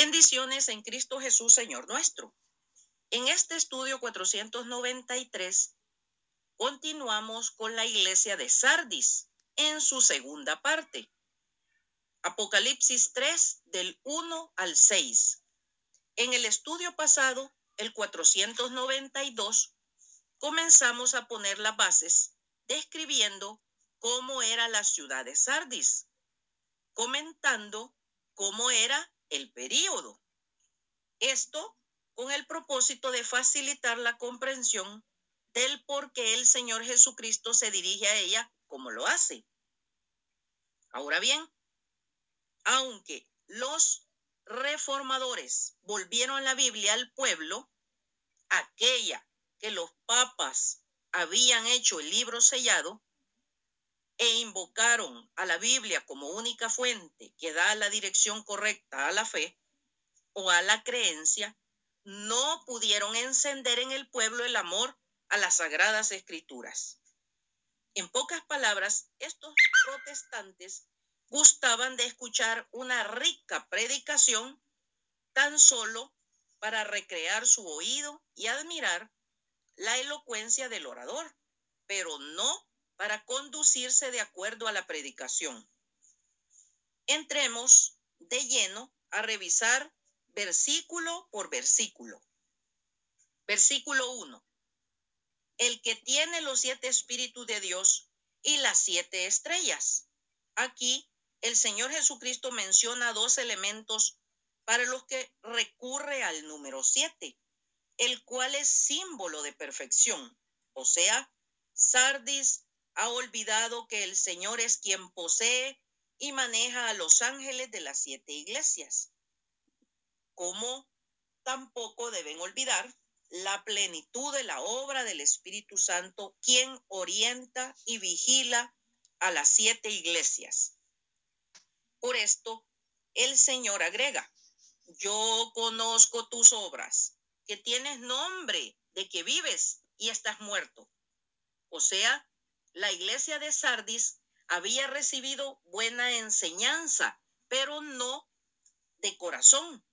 Bendiciones en Cristo Jesús, Señor nuestro. En este estudio 493 continuamos con la iglesia de Sardis en su segunda parte. Apocalipsis 3 del 1 al 6. En el estudio pasado, el 492, comenzamos a poner las bases describiendo cómo era la ciudad de Sardis, comentando cómo era el período. Esto con el propósito de facilitar la comprensión del por qué el Señor Jesucristo se dirige a ella como lo hace. Ahora bien, aunque los reformadores volvieron la Biblia al pueblo, aquella que los papas habían hecho el libro sellado, e invocaron a la Biblia como única fuente que da la dirección correcta a la fe o a la creencia, no pudieron encender en el pueblo el amor a las sagradas escrituras. En pocas palabras, estos protestantes gustaban de escuchar una rica predicación tan solo para recrear su oído y admirar la elocuencia del orador, pero no para conducirse de acuerdo a la predicación. Entremos de lleno a revisar versículo por versículo. Versículo 1. El que tiene los siete espíritus de Dios y las siete estrellas. Aquí el Señor Jesucristo menciona dos elementos para los que recurre al número siete, el cual es símbolo de perfección, o sea, sardis, ha olvidado que el Señor es quien posee y maneja a los ángeles de las siete iglesias. Como tampoco deben olvidar la plenitud de la obra del Espíritu Santo, quien orienta y vigila a las siete iglesias. Por esto, el Señor agrega, yo conozco tus obras, que tienes nombre de que vives y estás muerto. O sea, la iglesia de Sardis había recibido buena enseñanza, pero no de corazón,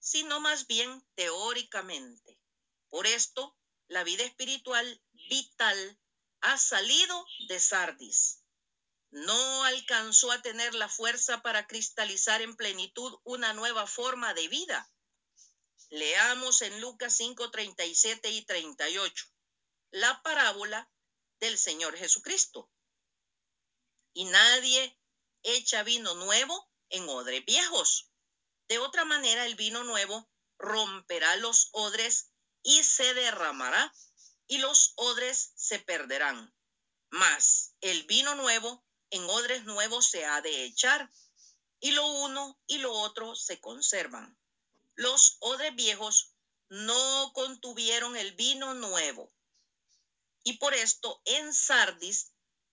sino más bien teóricamente. Por esto, la vida espiritual vital ha salido de Sardis. No alcanzó a tener la fuerza para cristalizar en plenitud una nueva forma de vida. Leamos en Lucas 5, 37 y 38 la parábola del Señor Jesucristo. Y nadie echa vino nuevo en odres viejos. De otra manera, el vino nuevo romperá los odres y se derramará, y los odres se perderán. Mas el vino nuevo en odres nuevos se ha de echar, y lo uno y lo otro se conservan. Los odres viejos no contuvieron el vino nuevo, y por esto en Sardis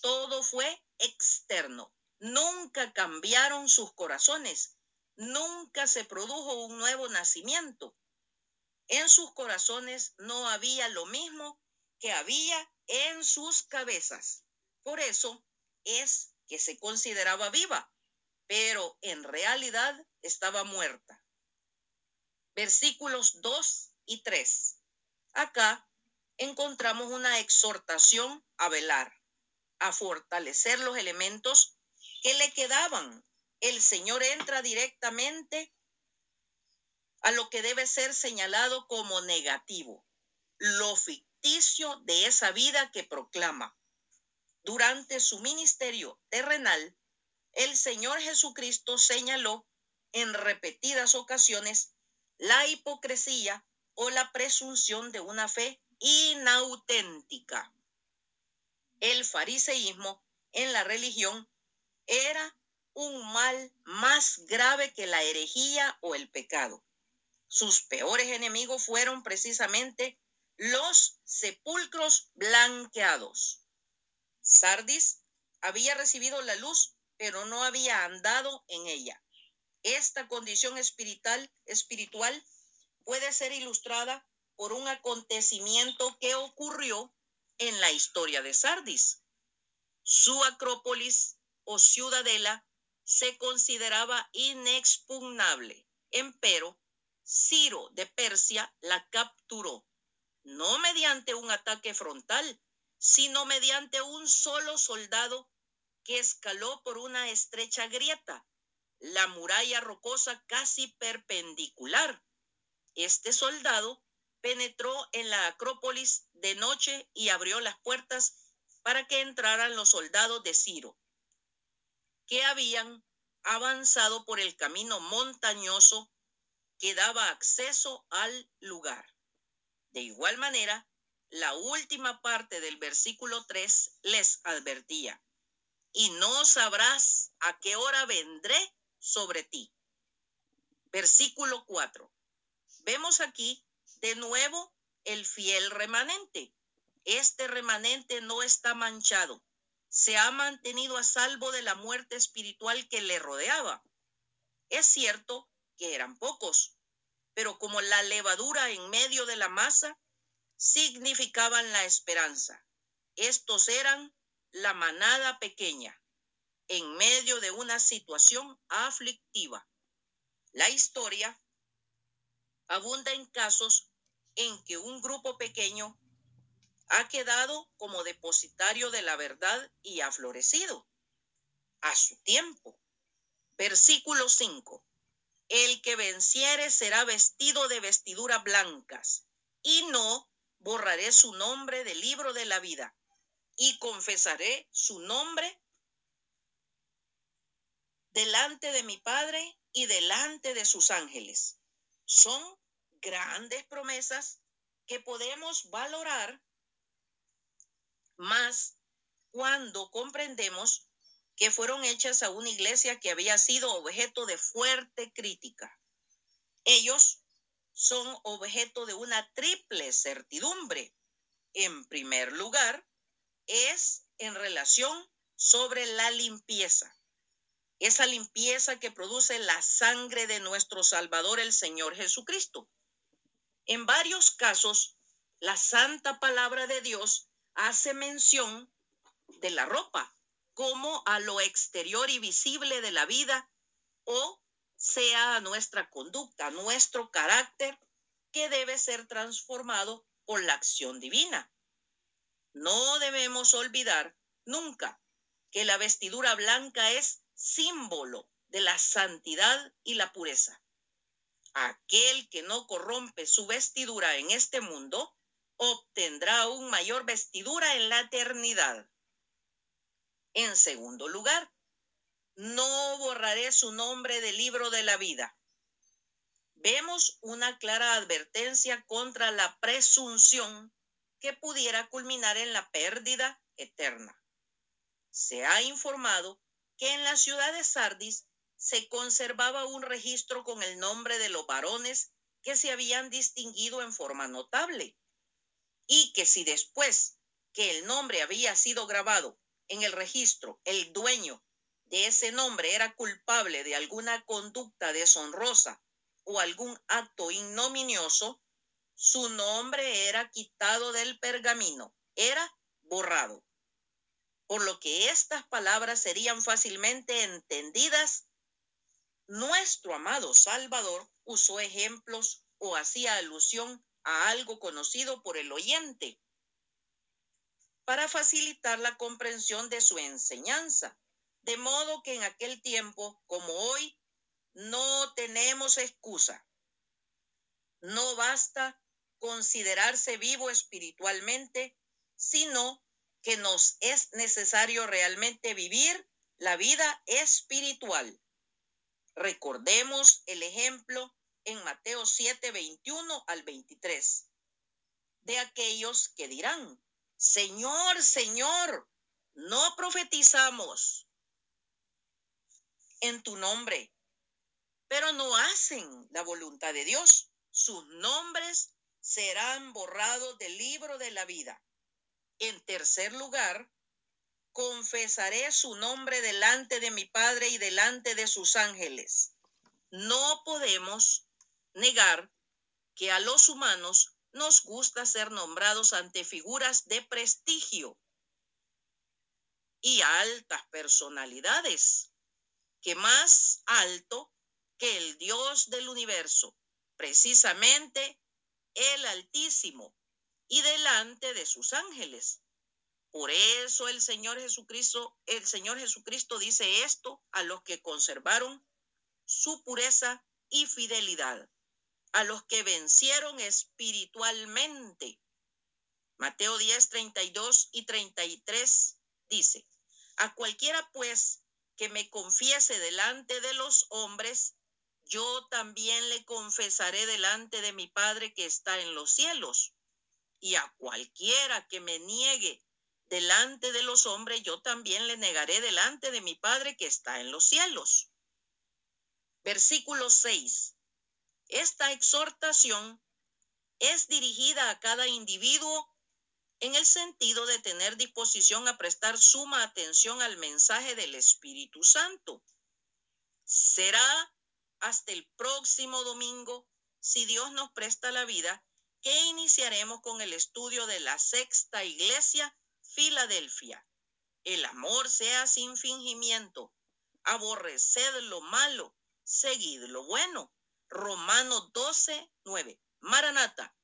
todo fue externo. Nunca cambiaron sus corazones. Nunca se produjo un nuevo nacimiento. En sus corazones no había lo mismo que había en sus cabezas. Por eso es que se consideraba viva, pero en realidad estaba muerta. Versículos 2 y 3. Acá encontramos una exhortación a velar, a fortalecer los elementos que le quedaban. El Señor entra directamente a lo que debe ser señalado como negativo, lo ficticio de esa vida que proclama. Durante su ministerio terrenal, el Señor Jesucristo señaló en repetidas ocasiones la hipocresía o la presunción de una fe inauténtica. El fariseísmo en la religión era un mal más grave que la herejía o el pecado. Sus peores enemigos fueron precisamente los sepulcros blanqueados. Sardis había recibido la luz, pero no había andado en ella. Esta condición espiritual, espiritual puede ser ilustrada por un acontecimiento que ocurrió en la historia de Sardis. Su acrópolis o ciudadela se consideraba inexpugnable. Empero, Ciro de Persia la capturó, no mediante un ataque frontal, sino mediante un solo soldado que escaló por una estrecha grieta, la muralla rocosa casi perpendicular. Este soldado penetró en la Acrópolis de noche y abrió las puertas para que entraran los soldados de Ciro, que habían avanzado por el camino montañoso que daba acceso al lugar. De igual manera, la última parte del versículo 3 les advertía, y no sabrás a qué hora vendré sobre ti. Versículo 4. Vemos aquí de nuevo el fiel remanente. Este remanente no está manchado. Se ha mantenido a salvo de la muerte espiritual que le rodeaba. Es cierto que eran pocos, pero como la levadura en medio de la masa, significaban la esperanza. Estos eran la manada pequeña en medio de una situación aflictiva. La historia abunda en casos en que un grupo pequeño ha quedado como depositario de la verdad y ha florecido a su tiempo. Versículo 5. El que venciere será vestido de vestiduras blancas, y no borraré su nombre del libro de la vida, y confesaré su nombre delante de mi Padre y delante de sus ángeles. Son grandes promesas que podemos valorar más cuando comprendemos que fueron hechas a una iglesia que había sido objeto de fuerte crítica. Ellos son objeto de una triple certidumbre. En primer lugar, es en relación sobre la limpieza. Esa limpieza que produce la sangre de nuestro Salvador el Señor Jesucristo. En varios casos, la santa palabra de Dios hace mención de la ropa como a lo exterior y visible de la vida o sea nuestra conducta, nuestro carácter que debe ser transformado por la acción divina. No debemos olvidar nunca que la vestidura blanca es símbolo de la santidad y la pureza. Aquel que no corrompe su vestidura en este mundo obtendrá aún mayor vestidura en la eternidad. En segundo lugar, no borraré su nombre del libro de la vida. Vemos una clara advertencia contra la presunción que pudiera culminar en la pérdida eterna. Se ha informado que en la ciudad de Sardis se conservaba un registro con el nombre de los varones que se habían distinguido en forma notable y que si después que el nombre había sido grabado en el registro, el dueño de ese nombre era culpable de alguna conducta deshonrosa o algún acto ignominioso, su nombre era quitado del pergamino, era borrado. Por lo que estas palabras serían fácilmente entendidas, nuestro amado Salvador usó ejemplos o hacía alusión a algo conocido por el oyente para facilitar la comprensión de su enseñanza. De modo que en aquel tiempo, como hoy, no tenemos excusa. No basta considerarse vivo espiritualmente, sino que nos es necesario realmente vivir la vida espiritual. Recordemos el ejemplo en Mateo 7, 21 al 23, de aquellos que dirán, Señor, Señor, no profetizamos en tu nombre, pero no hacen la voluntad de Dios. Sus nombres serán borrados del libro de la vida. En tercer lugar, confesaré su nombre delante de mi Padre y delante de sus ángeles. No podemos negar que a los humanos nos gusta ser nombrados ante figuras de prestigio y altas personalidades, que más alto que el Dios del universo, precisamente el Altísimo, y delante de sus ángeles. Por eso el Señor Jesucristo, el Señor Jesucristo dice esto a los que conservaron su pureza y fidelidad, a los que vencieron espiritualmente. Mateo 10, 32 y 33 dice, a cualquiera pues que me confiese delante de los hombres, yo también le confesaré delante de mi Padre que está en los cielos. Y a cualquiera que me niegue delante de los hombres, yo también le negaré delante de mi Padre que está en los cielos. Versículo 6. Esta exhortación es dirigida a cada individuo en el sentido de tener disposición a prestar suma atención al mensaje del Espíritu Santo. Será hasta el próximo domingo, si Dios nos presta la vida, que iniciaremos con el estudio de la sexta iglesia, Filadelfia. El amor sea sin fingimiento. Aborreced lo malo, seguid lo bueno. Romanos 12, 9. Maranata.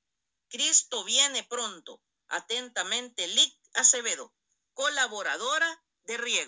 Cristo viene pronto. Atentamente, Lic Acevedo, colaboradora de Riego.